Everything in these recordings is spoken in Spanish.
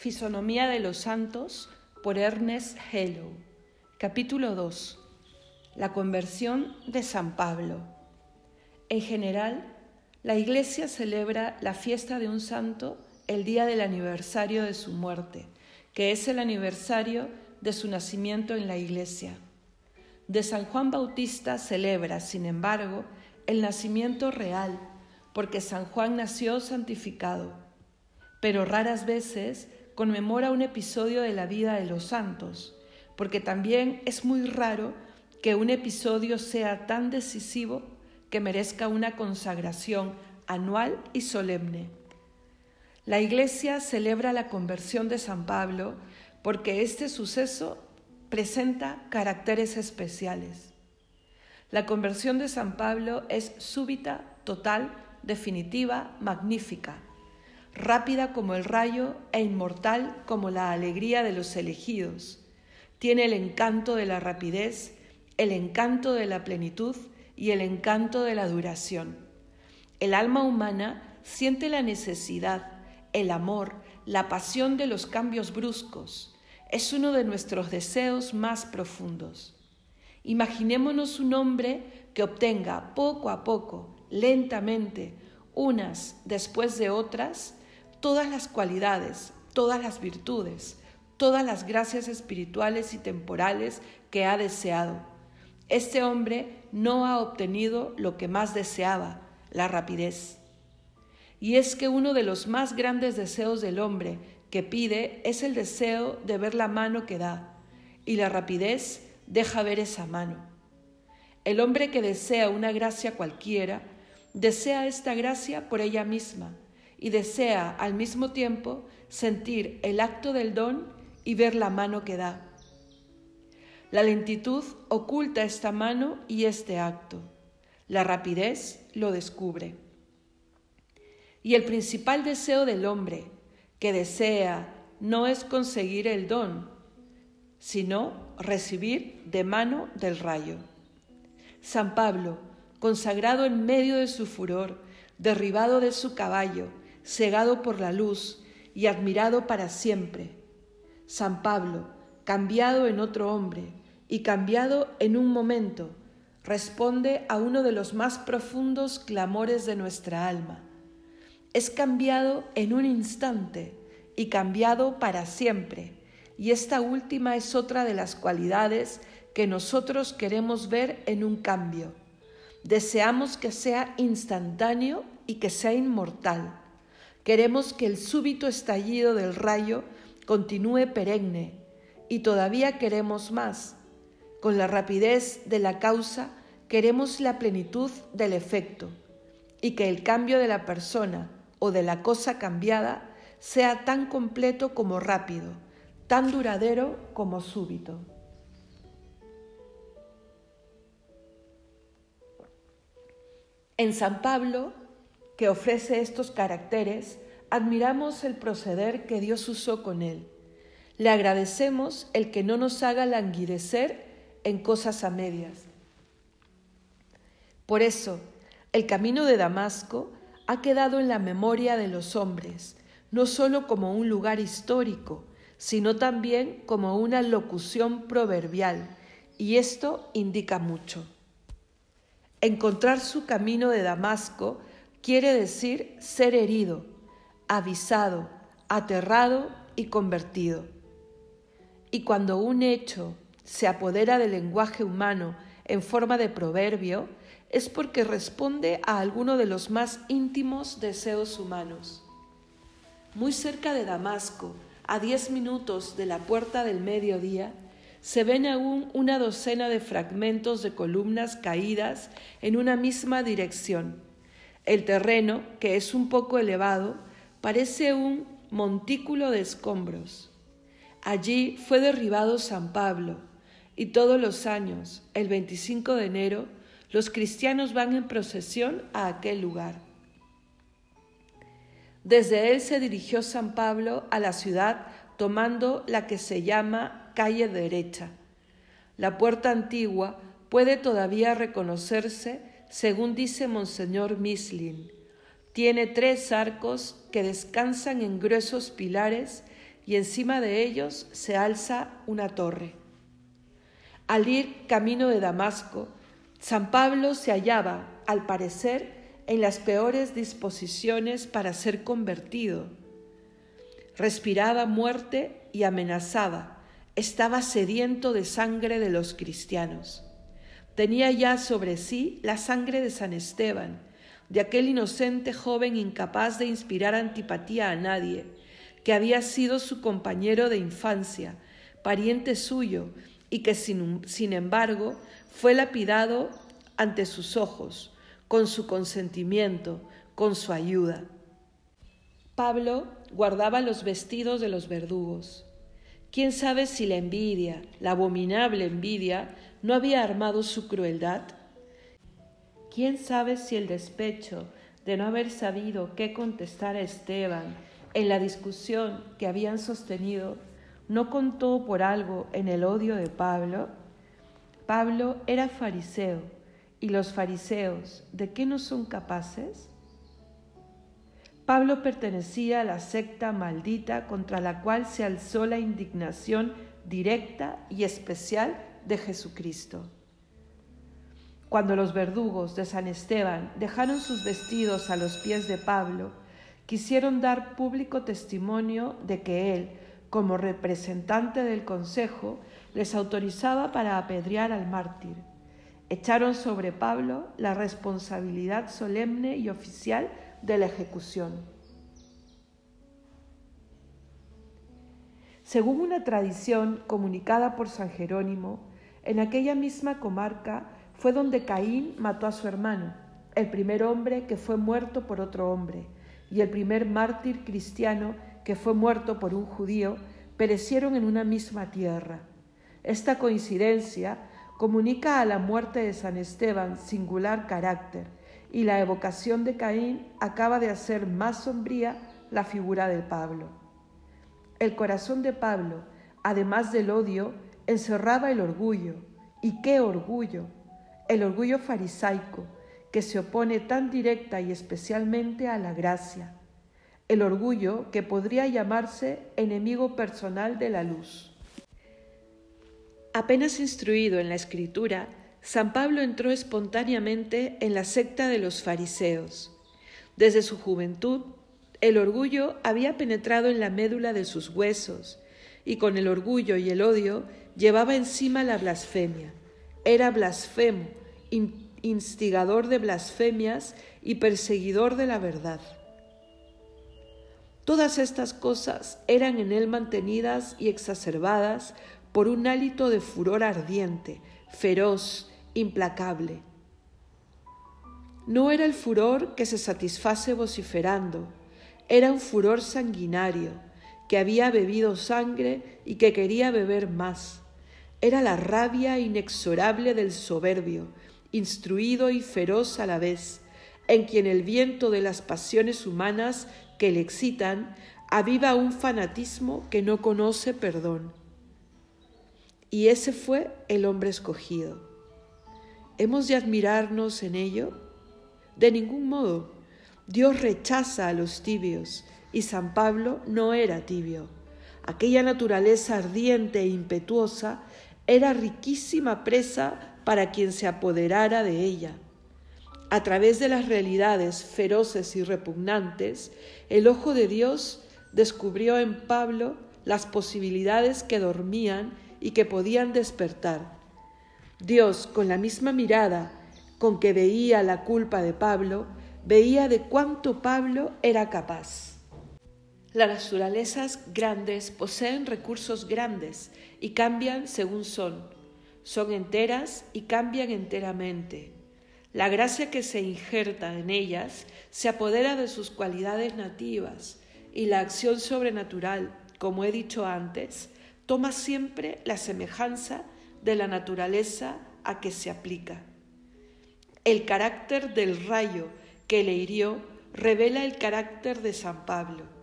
Fisonomía de los Santos por Ernest Hello. Capítulo 2. La conversión de San Pablo. En general, la Iglesia celebra la fiesta de un santo el día del aniversario de su muerte, que es el aniversario de su nacimiento en la Iglesia. De San Juan Bautista celebra, sin embargo, el nacimiento real, porque San Juan nació santificado, pero raras veces conmemora un episodio de la vida de los santos, porque también es muy raro que un episodio sea tan decisivo que merezca una consagración anual y solemne. La Iglesia celebra la conversión de San Pablo porque este suceso presenta caracteres especiales. La conversión de San Pablo es súbita, total, definitiva, magnífica rápida como el rayo e inmortal como la alegría de los elegidos. Tiene el encanto de la rapidez, el encanto de la plenitud y el encanto de la duración. El alma humana siente la necesidad, el amor, la pasión de los cambios bruscos. Es uno de nuestros deseos más profundos. Imaginémonos un hombre que obtenga poco a poco, lentamente, unas después de otras, todas las cualidades, todas las virtudes, todas las gracias espirituales y temporales que ha deseado. Este hombre no ha obtenido lo que más deseaba, la rapidez. Y es que uno de los más grandes deseos del hombre que pide es el deseo de ver la mano que da, y la rapidez deja ver esa mano. El hombre que desea una gracia cualquiera, desea esta gracia por ella misma, y desea al mismo tiempo sentir el acto del don y ver la mano que da. La lentitud oculta esta mano y este acto. La rapidez lo descubre. Y el principal deseo del hombre que desea no es conseguir el don, sino recibir de mano del rayo. San Pablo, consagrado en medio de su furor, derribado de su caballo, cegado por la luz y admirado para siempre. San Pablo, cambiado en otro hombre y cambiado en un momento, responde a uno de los más profundos clamores de nuestra alma. Es cambiado en un instante y cambiado para siempre. Y esta última es otra de las cualidades que nosotros queremos ver en un cambio. Deseamos que sea instantáneo y que sea inmortal Queremos que el súbito estallido del rayo continúe perenne y todavía queremos más. Con la rapidez de la causa queremos la plenitud del efecto y que el cambio de la persona o de la cosa cambiada sea tan completo como rápido, tan duradero como súbito. En San Pablo que ofrece estos caracteres, admiramos el proceder que Dios usó con él. Le agradecemos el que no nos haga languidecer en cosas a medias. Por eso, el camino de Damasco ha quedado en la memoria de los hombres, no sólo como un lugar histórico, sino también como una locución proverbial, y esto indica mucho. Encontrar su camino de Damasco quiere decir ser herido, avisado, aterrado y convertido. Y cuando un hecho se apodera del lenguaje humano en forma de proverbio, es porque responde a alguno de los más íntimos deseos humanos. Muy cerca de Damasco, a diez minutos de la puerta del mediodía, se ven aún una docena de fragmentos de columnas caídas en una misma dirección el terreno, que es un poco elevado, parece un montículo de escombros. Allí fue derribado San Pablo y todos los años, el 25 de enero, los cristianos van en procesión a aquel lugar. Desde él se dirigió San Pablo a la ciudad tomando la que se llama calle derecha. La puerta antigua puede todavía reconocerse según dice Monseñor Mislin. Tiene tres arcos que descansan en gruesos pilares y encima de ellos se alza una torre. Al ir camino de Damasco, San Pablo se hallaba, al parecer, en las peores disposiciones para ser convertido. Respiraba muerte y amenazaba, estaba sediento de sangre de los cristianos. Tenía ya sobre sí la sangre de San Esteban, de aquel inocente joven incapaz de inspirar antipatía a nadie, que había sido su compañero de infancia, pariente suyo, y que sin, sin embargo fue lapidado ante sus ojos, con su consentimiento, con su ayuda. Pablo guardaba los vestidos de los verdugos. ¿Quién sabe si la envidia, la abominable envidia, no había armado su crueldad? ¿Quién sabe si el despecho de no haber sabido qué contestar a Esteban en la discusión que habían sostenido no contó por algo en el odio de Pablo? Pablo era fariseo ¿Y los fariseos de qué no son capaces? Pablo pertenecía a la secta maldita contra la cual se alzó la indignación directa y especial de Jesucristo. Cuando los verdugos de San Esteban dejaron sus vestidos a los pies de Pablo, quisieron dar público testimonio de que él, como representante del consejo, les autorizaba para apedrear al mártir echaron sobre Pablo la responsabilidad solemne y oficial de la ejecución. Según una tradición comunicada por San Jerónimo, en aquella misma comarca fue donde Caín mató a su hermano, el primer hombre que fue muerto por otro hombre, y el primer mártir cristiano que fue muerto por un judío, perecieron en una misma tierra. Esta coincidencia comunica a la muerte de San Esteban singular carácter y la evocación de Caín acaba de hacer más sombría la figura de Pablo. El corazón de Pablo, además del odio, encerraba el orgullo. ¿Y qué orgullo? El orgullo farisaico, que se opone tan directa y especialmente a la gracia. El orgullo que podría llamarse enemigo personal de la luz. Apenas instruido en la escritura, San Pablo entró espontáneamente en la secta de los fariseos. Desde su juventud, el orgullo había penetrado en la médula de sus huesos, y con el orgullo y el odio llevaba encima la blasfemia. Era blasfemo, instigador de blasfemias y perseguidor de la verdad. Todas estas cosas eran en él mantenidas y exacerbadas por un hálito de furor ardiente, feroz, implacable. No era el furor que se satisface vociferando, era un furor sanguinario, que había bebido sangre y que quería beber más. Era la rabia inexorable del soberbio, instruido y feroz a la vez, en quien el viento de las pasiones humanas que le excitan aviva un fanatismo que no conoce perdón. Y ese fue el hombre escogido. ¿Hemos de admirarnos en ello? De ningún modo. Dios rechaza a los tibios y San Pablo no era tibio. Aquella naturaleza ardiente e impetuosa era riquísima presa para quien se apoderara de ella. A través de las realidades feroces y repugnantes, el ojo de Dios descubrió en Pablo las posibilidades que dormían y que podían despertar. Dios, con la misma mirada con que veía la culpa de Pablo, veía de cuánto Pablo era capaz. Las naturalezas grandes poseen recursos grandes y cambian según son. Son enteras y cambian enteramente. La gracia que se injerta en ellas se apodera de sus cualidades nativas y la acción sobrenatural, como he dicho antes, toma siempre la semejanza de la naturaleza a que se aplica. El carácter del rayo que le hirió revela el carácter de San Pablo.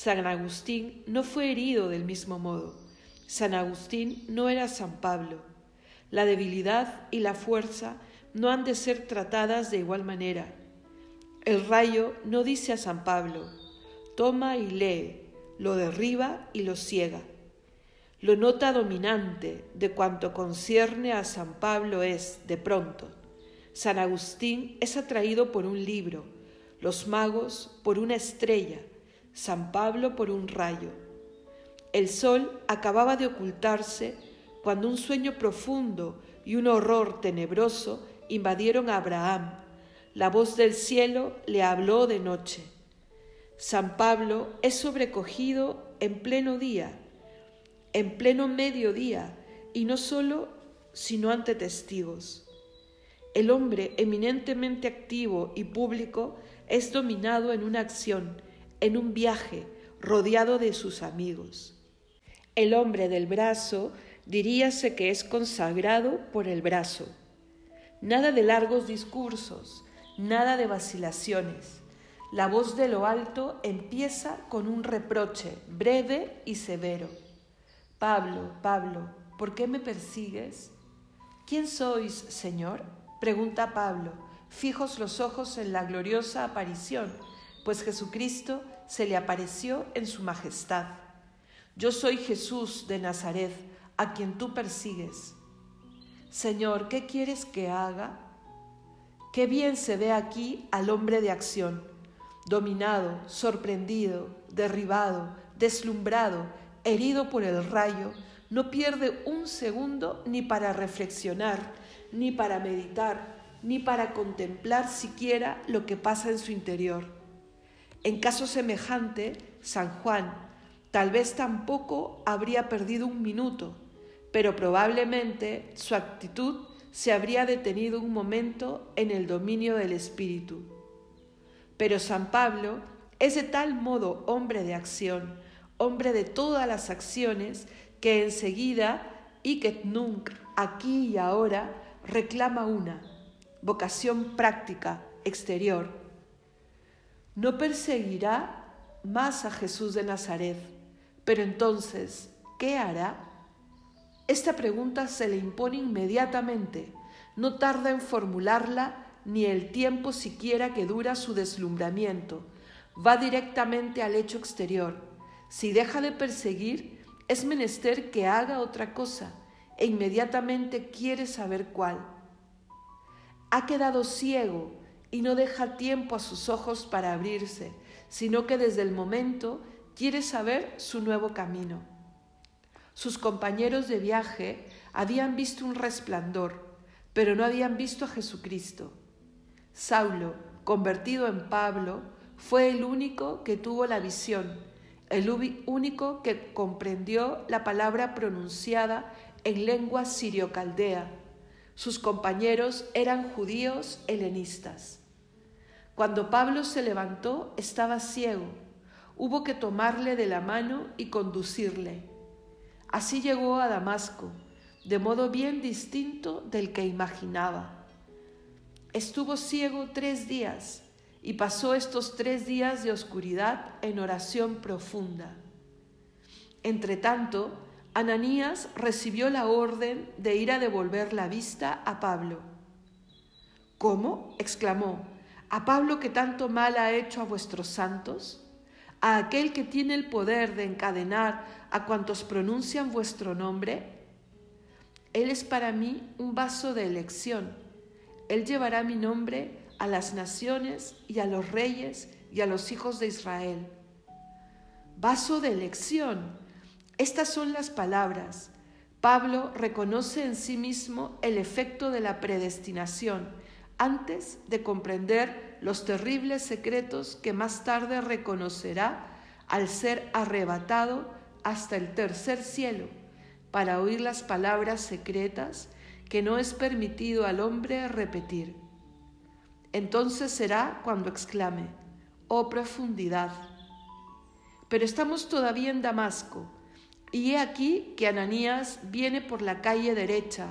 San Agustín no fue herido del mismo modo. San Agustín no era San Pablo. La debilidad y la fuerza no han de ser tratadas de igual manera. El rayo no dice a San Pablo, toma y lee, lo derriba y lo ciega. Lo nota dominante de cuanto concierne a San Pablo es, de pronto, San Agustín es atraído por un libro, los magos por una estrella, San Pablo por un rayo. El sol acababa de ocultarse cuando un sueño profundo y un horror tenebroso invadieron a Abraham. La voz del cielo le habló de noche. San Pablo es sobrecogido en pleno día, en pleno mediodía, y no solo, sino ante testigos. El hombre eminentemente activo y público es dominado en una acción, en un viaje, rodeado de sus amigos. El hombre del brazo diríase que es consagrado por el brazo. Nada de largos discursos, nada de vacilaciones. La voz de lo alto empieza con un reproche breve y severo. Pablo, Pablo, ¿por qué me persigues? ¿Quién sois, Señor? pregunta Pablo, fijos los ojos en la gloriosa aparición, pues Jesucristo se le apareció en su majestad. Yo soy Jesús de Nazaret, a quien tú persigues. Señor, ¿qué quieres que haga? Qué bien se ve aquí al hombre de acción, dominado, sorprendido, derribado, deslumbrado, herido por el rayo, no pierde un segundo ni para reflexionar, ni para meditar, ni para contemplar siquiera lo que pasa en su interior. En caso semejante, San Juan tal vez tampoco habría perdido un minuto, pero probablemente su actitud se habría detenido un momento en el dominio del Espíritu. Pero San Pablo es de tal modo hombre de acción, hombre de todas las acciones, que enseguida, y que nunc, aquí y ahora, reclama una, vocación práctica, exterior. No perseguirá más a Jesús de Nazaret, pero entonces, ¿qué hará? Esta pregunta se le impone inmediatamente, no tarda en formularla ni el tiempo siquiera que dura su deslumbramiento, va directamente al hecho exterior. Si deja de perseguir, es menester que haga otra cosa, e inmediatamente quiere saber cuál. Ha quedado ciego y no deja tiempo a sus ojos para abrirse, sino que desde el momento quiere saber su nuevo camino. Sus compañeros de viaje habían visto un resplandor, pero no habían visto a Jesucristo. Saulo, convertido en Pablo, fue el único que tuvo la visión, el único que comprendió la palabra pronunciada en lengua sirio-caldea. Sus compañeros eran judíos helenistas. Cuando Pablo se levantó estaba ciego. Hubo que tomarle de la mano y conducirle. Así llegó a Damasco, de modo bien distinto del que imaginaba. Estuvo ciego tres días y pasó estos tres días de oscuridad en oración profunda. Entretanto, Ananías recibió la orden de ir a devolver la vista a Pablo. ¿Cómo? exclamó, ¿a Pablo que tanto mal ha hecho a vuestros santos? ¿A aquel que tiene el poder de encadenar a cuantos pronuncian vuestro nombre? Él es para mí un vaso de elección. Él llevará mi nombre a las naciones y a los reyes y a los hijos de Israel. Vaso de elección estas son las palabras. Pablo reconoce en sí mismo el efecto de la predestinación antes de comprender los terribles secretos que más tarde reconocerá al ser arrebatado hasta el tercer cielo para oír las palabras secretas que no es permitido al hombre repetir. Entonces será cuando exclame, oh profundidad. Pero estamos todavía en Damasco y he aquí que Ananías viene por la calle derecha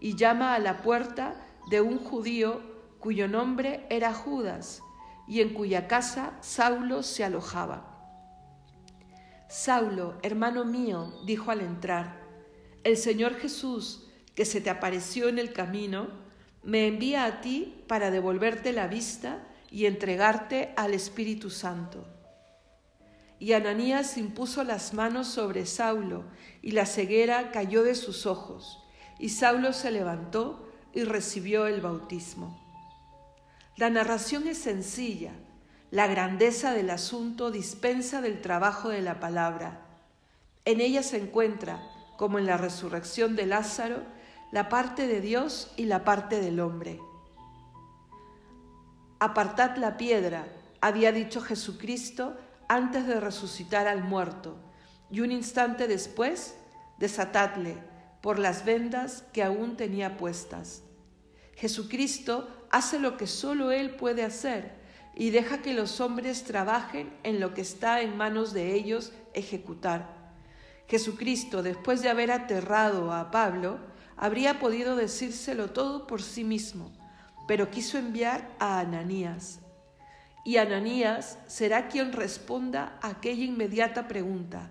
y llama a la puerta de un judío cuyo nombre era Judas y en cuya casa Saulo se alojaba. Saulo, hermano mío, dijo al entrar, el Señor Jesús, que se te apareció en el camino, me envía a ti para devolverte la vista y entregarte al Espíritu Santo. y Ananías impuso las manos sobre Saulo, y la ceguera cayó de sus ojos, y Saulo se levantó y recibió el bautismo. La narración es sencilla, la grandeza del asunto dispensa del trabajo de la palabra. En ella se encuentra, como en la resurrección de Lázaro, la parte de Dios y la parte del hombre. Apartad la piedra, había dicho Jesucristo antes de resucitar al muerto, y un instante después, desatadle por las vendas que aún tenía puestas. Jesucristo hace lo que solo Él puede hacer y deja que los hombres trabajen en lo que está en manos de ellos ejecutar. Jesucristo, después de haber aterrado a Pablo, habría podido decírselo todo por sí mismo, pero quiso enviar a Ananías. Y Ananías será quien responda a aquella inmediata pregunta,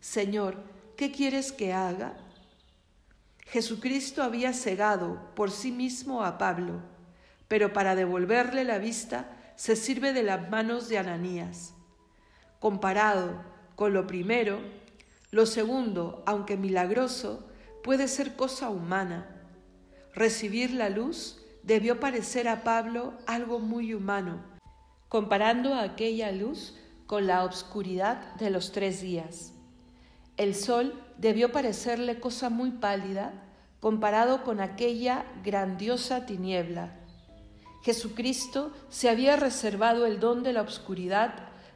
Señor, ¿qué quieres que haga? Jesucristo había cegado por sí mismo a Pablo, pero para devolverle la vista se sirve de las manos de Ananías. Comparado con lo primero, lo segundo, aunque milagroso, puede ser cosa humana. Recibir la luz debió parecer a Pablo algo muy humano, comparando aquella luz con la obscuridad de los tres días. El sol debió parecerle cosa muy pálida comparado con aquella grandiosa tiniebla. Jesucristo se había reservado el don de la obscuridad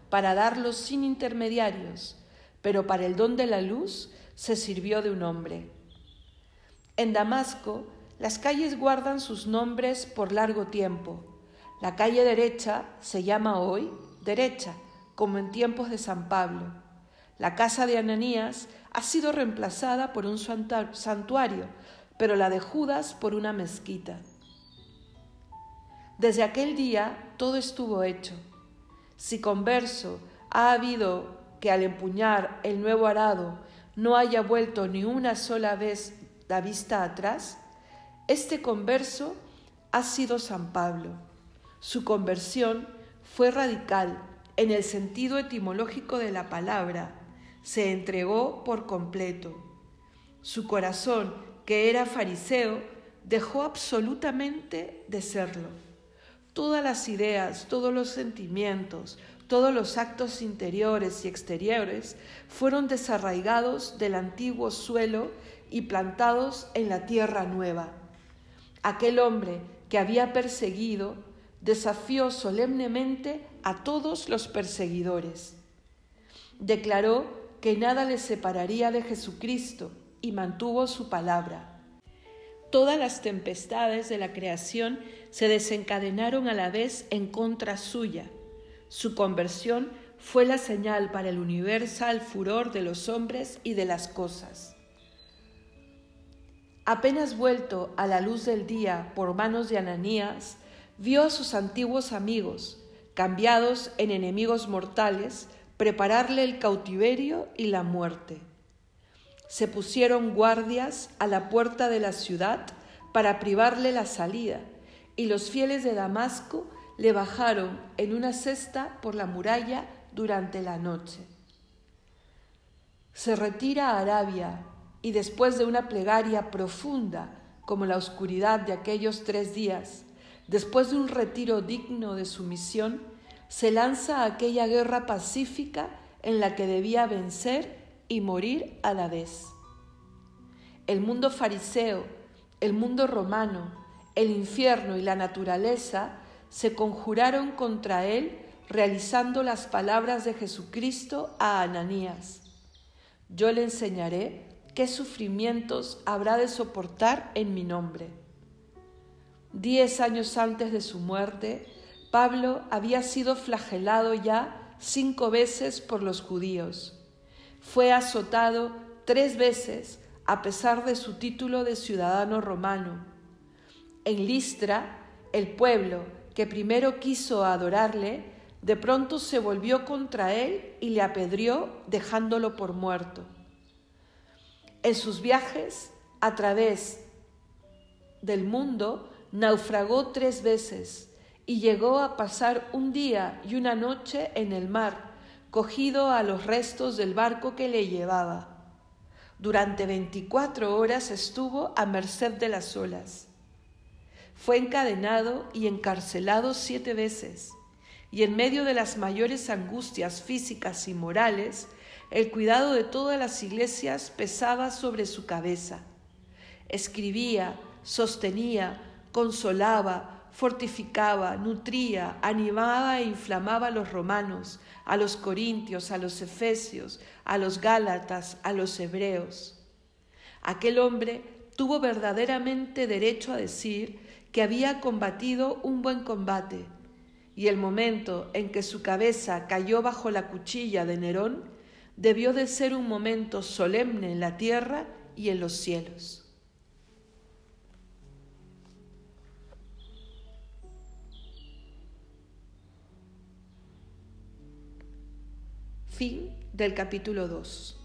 para darlo sin intermediarios, pero para el don de la luz se sirvió de un hombre. En Damasco las calles guardan sus nombres por largo tiempo. La calle derecha se llama hoy derecha, como en tiempos de San Pablo. La casa de Ananías ha sido reemplazada por un santuario, pero la de Judas por una mezquita. Desde aquel día todo estuvo hecho. Si converso ha habido que al empuñar el nuevo arado no haya vuelto ni una sola vez la vista atrás, este converso ha sido San Pablo. Su conversión fue radical en el sentido etimológico de la palabra. Se entregó por completo. Su corazón, que era fariseo, dejó absolutamente de serlo. Todas las ideas, todos los sentimientos, todos los actos interiores y exteriores fueron desarraigados del antiguo suelo y plantados en la tierra nueva aquel hombre que había perseguido desafió solemnemente a todos los perseguidores. Declaró que nada le separaría de Jesucristo y mantuvo su palabra. Todas las tempestades de la creación se desencadenaron a la vez en contra suya. Su conversión fue la señal para el universal furor de los hombres y de las cosas. Apenas vuelto a la luz del día por manos de Ananías, vio a sus antiguos amigos, cambiados en enemigos mortales, prepararle el cautiverio y la muerte. Se pusieron guardias a la puerta de la ciudad para privarle la salida, y los fieles de Damasco le bajaron en una cesta por la muralla durante la noche. Se retira a Arabia y después de una plegaria profunda como la oscuridad de aquellos tres días, después de un retiro digno de su misión, se lanza a aquella guerra pacífica en la que debía vencer y morir a la vez. El mundo fariseo, el mundo romano, el infierno y la naturaleza se conjuraron contra él realizando las palabras de Jesucristo a Ananías. Yo le enseñaré qué sufrimientos habrá de soportar en mi nombre. Diez años antes de su muerte, Pablo había sido flagelado ya cinco veces por los judíos. Fue azotado tres veces a pesar de su título de ciudadano romano. En Listra, el pueblo que primero quiso adorarle, de pronto se volvió contra él y le apedrió dejándolo por muerto. En sus viajes a través del mundo naufragó tres veces y llegó a pasar un día y una noche en el mar, cogido a los restos del barco que le llevaba. Durante veinticuatro horas estuvo a merced de las olas. Fue encadenado y encarcelado siete veces, y en medio de las mayores angustias físicas y morales, el cuidado de todas las iglesias pesaba sobre su cabeza. Escribía, sostenía, consolaba, fortificaba, nutría, animaba e inflamaba a los romanos, a los corintios, a los efesios, a los gálatas, a los hebreos. Aquel hombre tuvo verdaderamente derecho a decir que había combatido un buen combate, y el momento en que su cabeza cayó bajo la cuchilla de Nerón debió de ser un momento solemne en la tierra y en los cielos. Fin del capítulo 2.